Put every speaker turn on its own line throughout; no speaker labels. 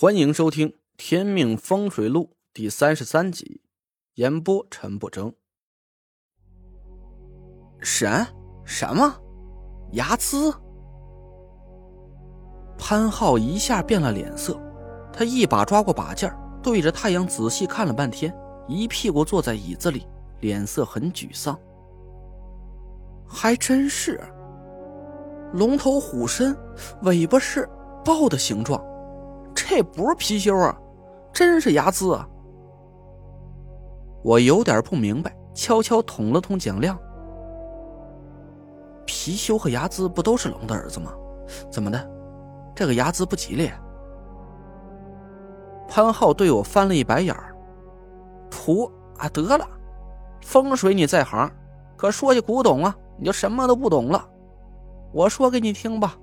欢迎收听《天命风水录》第三十三集，演播陈不争。
神？什么？牙资？潘浩一下变了脸色，他一把抓过把件对着太阳仔细看了半天，一屁股坐在椅子里，脸色很沮丧。还真是，龙头虎身，尾巴是豹的形状。这不是貔貅啊，真是牙眦啊！我有点不明白，悄悄捅了捅蒋亮。貔貅和牙眦不都是龙的儿子吗？怎么的，这个牙眦不吉利？潘浩对我翻了一白眼儿。图啊，得了，风水你在行，可说起古董啊，你就什么都不懂了。我说给你听吧。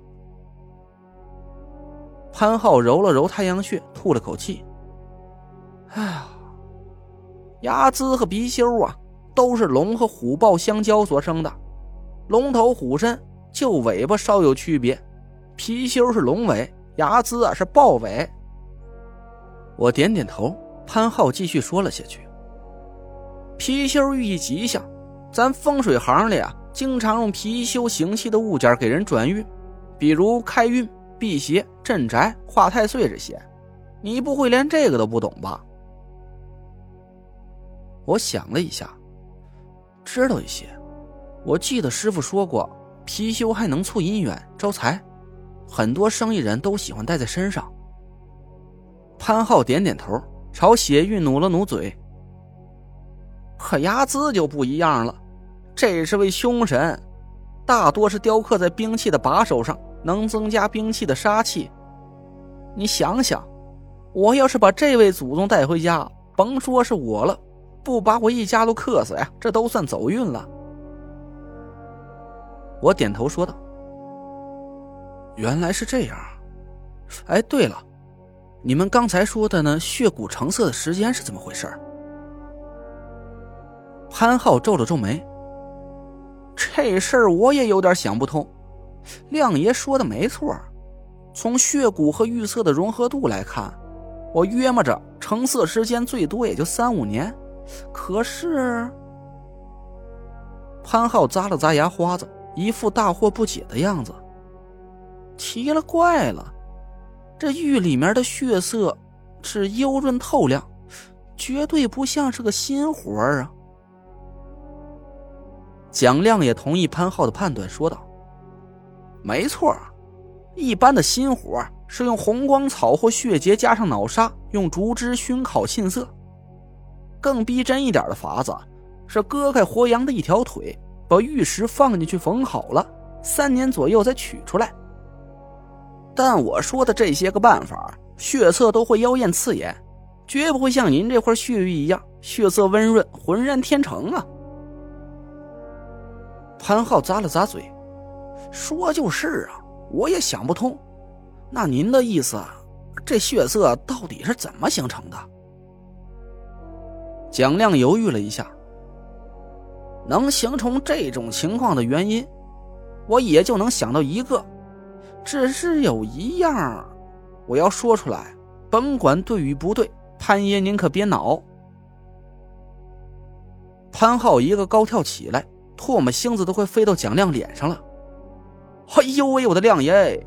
潘浩揉了揉太阳穴，吐了口气：“哎呀，牙眦和貔貅啊，都是龙和虎豹相交所生的。龙头虎身，就尾巴稍有区别。貔貅是龙尾，牙眦啊是豹尾。”我点点头。潘浩继续说了下去：“貔貅寓意吉祥，咱风水行里啊，经常用貔貅形器的物件给人转运，比如开运。”辟邪、镇宅、化太岁这些，你不会连这个都不懂吧？我想了一下，知道一些。我记得师傅说过，貔貅还能促姻缘、招财，很多生意人都喜欢戴在身上。潘浩点点头，朝血玉努了努嘴。可牙资就不一样了，这是位凶神，大多是雕刻在兵器的把手上。能增加兵器的杀气，你想想，我要是把这位祖宗带回家，甭说是我了，不把我一家都克死呀，这都算走运了。我点头说道：“原来是这样。哎，对了，你们刚才说的呢，血骨成色的时间是怎么回事？”潘浩皱了皱眉：“这事儿我也有点想不通。”亮爷说的没错，从血骨和玉色的融合度来看，我约摸着成色时间最多也就三五年。可是，潘浩咂了咂牙花子，一副大惑不解的样子。奇了怪了，这玉里面的血色是幽润透亮，绝对不像是个新活啊！蒋亮也同意潘浩的判断，说道。没错，一般的心火是用红光草或血结加上脑沙，用竹枝熏烤沁色。更逼真一点的法子是割开活羊的一条腿，把玉石放进去缝好了，三年左右再取出来。但我说的这些个办法，血色都会妖艳刺眼，绝不会像您这块血玉一样血色温润、浑然天成啊！潘浩咂了咂嘴。说就是啊，我也想不通。那您的意思啊，这血色到底是怎么形成的？蒋亮犹豫了一下，能形成这种情况的原因，我也就能想到一个，只是有一样，我要说出来，甭管对与不对，潘爷您可别恼。潘浩一个高跳起来，唾沫星子都快飞到蒋亮脸上了。哎呦喂，我的亮爷，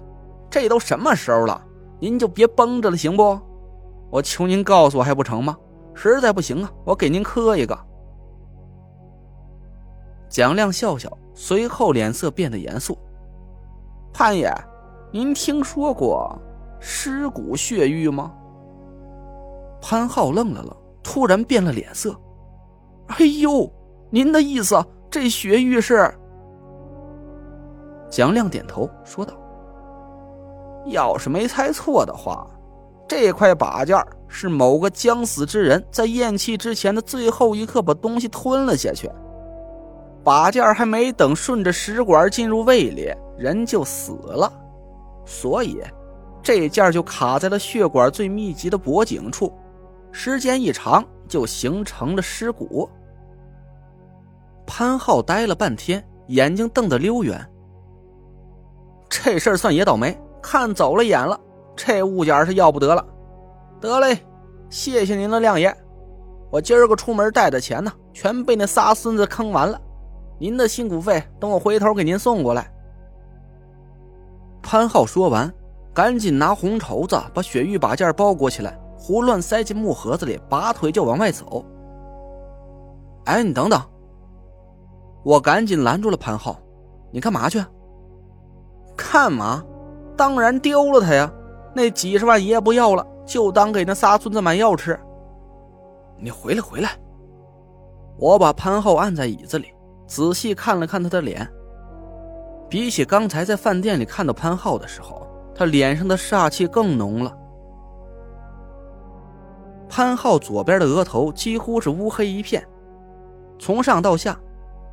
这都什么时候了，您就别绷着了，行不？我求您告诉我还不成吗？实在不行啊，我给您磕一个。蒋亮笑笑，随后脸色变得严肃。潘爷，您听说过尸骨血玉吗？潘浩愣了愣，突然变了脸色。哎呦，您的意思，这血玉是？蒋亮点头说道：“要是没猜错的话，这块把件是某个将死之人在咽气之前的最后一刻把东西吞了下去。把件还没等顺着食管进入胃里，人就死了，所以这件就卡在了血管最密集的脖颈处，时间一长就形成了尸骨。”潘浩呆了半天，眼睛瞪得溜圆。这事儿算爷倒霉，看走了眼了。这物件是要不得了，得嘞，谢谢您了，亮爷。我今儿个出门带的钱呢，全被那仨孙子坑完了。您的辛苦费，等我回头给您送过来。
潘浩说完，赶紧拿红绸子把雪玉把件包裹起来，胡乱塞进木盒子里，拔腿就往外走。哎，你等等！我赶紧拦住了潘浩，你干嘛去？
干嘛？当然丢了他呀！那几十万爷不要了，就当给那仨孙子买药吃。
你回来，回来！我把潘浩按在椅子里，仔细看了看他的脸。比起刚才在饭店里看到潘浩的时候，他脸上的煞气更浓了。潘浩左边的额头几乎是乌黑一片，从上到下，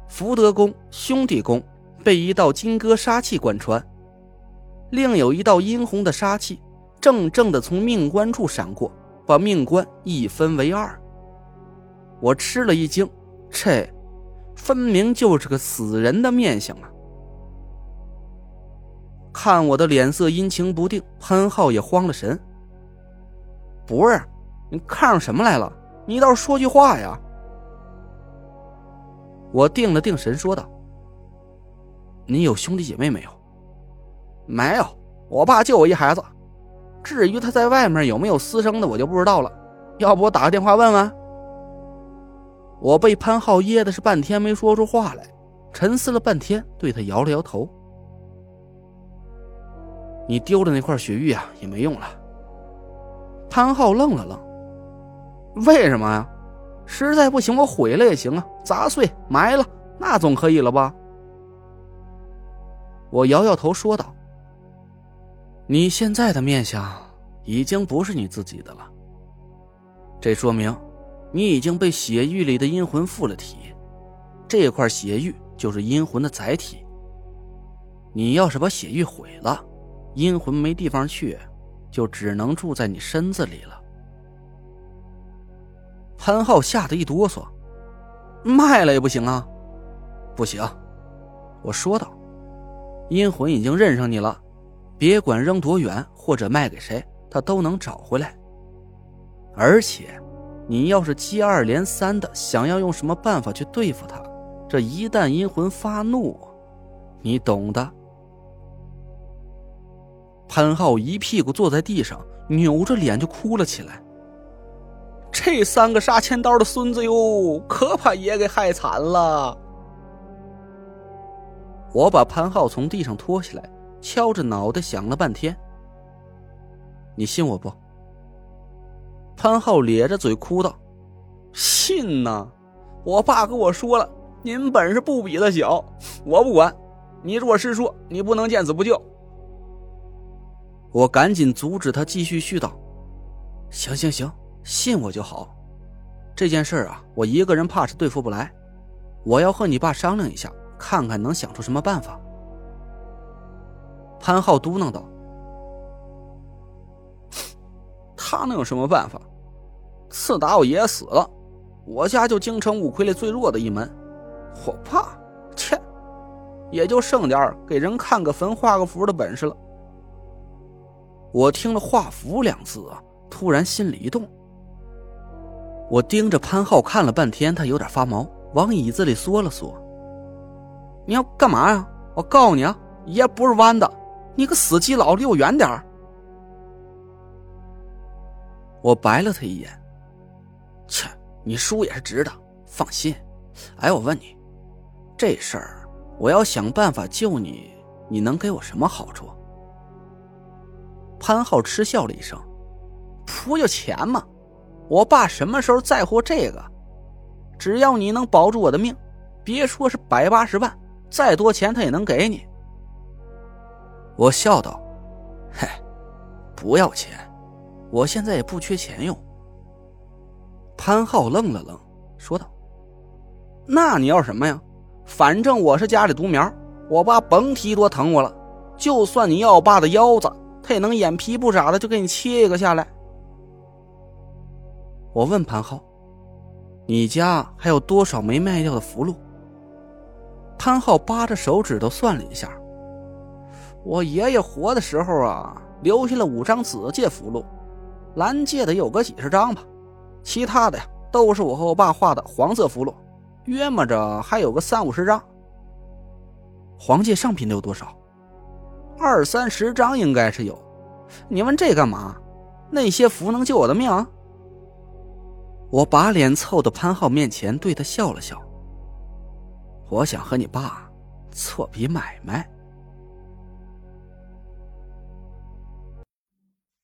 福德宫、兄弟宫被一道金戈杀气贯穿，另有一道殷红的杀气正正的从命关处闪过，把命关一分为二。我吃了一惊，这分明就是个死人的面相啊！看我的脸色阴晴不定，潘浩也慌了神。
不是，你看上什么来了？你倒是说句话呀！
我定了定神，说道：“你有兄弟姐妹没有？”“
没有，我爸就我一孩子。至于他在外面有没有私生的，我就不知道了。要不我打个电话问问？”
我被潘浩噎的是半天没说出话来，沉思了半天，对他摇了摇头。你丢的那块雪玉啊，也没用了。
潘浩愣了愣，为什么呀？实在不行，我毁了也行啊，砸碎埋了，那总可以了吧？
我摇摇头说道：“你现在的面相已经不是你自己的了，这说明你已经被血玉里的阴魂附了体，这块血玉就是阴魂的载体。你要是把血玉毁了。”阴魂没地方去，就只能住在你身子里了。
潘浩吓得一哆嗦，卖了也不行啊！
不行，我说道：“阴魂已经认上你了，别管扔多远或者卖给谁，他都能找回来。而且，你要是接二连三的想要用什么办法去对付他，这一旦阴魂发怒，你懂的。”潘浩一屁股坐在地上，扭着脸就哭了起来。
这三个杀千刀的孙子哟，可把爷给害惨了。
我把潘浩从地上拖起来，敲着脑袋想了半天。你信我不？
潘浩咧着嘴哭道：“信呐！我爸跟我说了，您本事不比他小，我不管。你是我师叔你不能见死不救。”
我赶紧阻止他继续絮叨：“行行行，信我就好。这件事啊，我一个人怕是对付不来，我要和你爸商量一下，看看能想出什么办法。”
潘浩嘟囔道：“他能有什么办法？自打我爷爷死了，我家就京城五魁里最弱的一门。我怕，切，也就剩点给人看个坟、画个符的本事了。”
我听了“画符”两字啊，突然心里一动。我盯着潘浩看了半天，他有点发毛，往椅子里缩了缩。
你要干嘛呀？我告诉你啊，爷不是弯的，你个死基佬，离我远点
我白了他一眼。切，你输也是值的，放心。哎，我问你，这事儿我要想办法救你，你能给我什么好处？
潘浩嗤笑了一声：“不就钱吗？我爸什么时候在乎这个？只要你能保住我的命，别说是百八十万，再多钱他也能给你。”
我笑道：“嘿，不要钱，我现在也不缺钱用。”
潘浩愣了愣，说道：“那你要什么呀？反正我是家里独苗，我爸甭提多疼我了。就算你要我爸的腰子。”他也能眼皮不眨的就给你切一个下来。
我问潘浩：“你家还有多少没卖掉的符箓？”
潘浩扒着手指头算了一下：“我爷爷活的时候啊，留下了五张紫界符箓，蓝界的有个几十张吧，其他的呀都是我和我爸画的黄色符箓，约摸着还有个三五十张。
黄界上品的有多少？
二三十张应该是有。你问这干嘛？那些符能救我的命？
我把脸凑到潘浩面前，对他笑了笑。我想和你爸做笔买卖。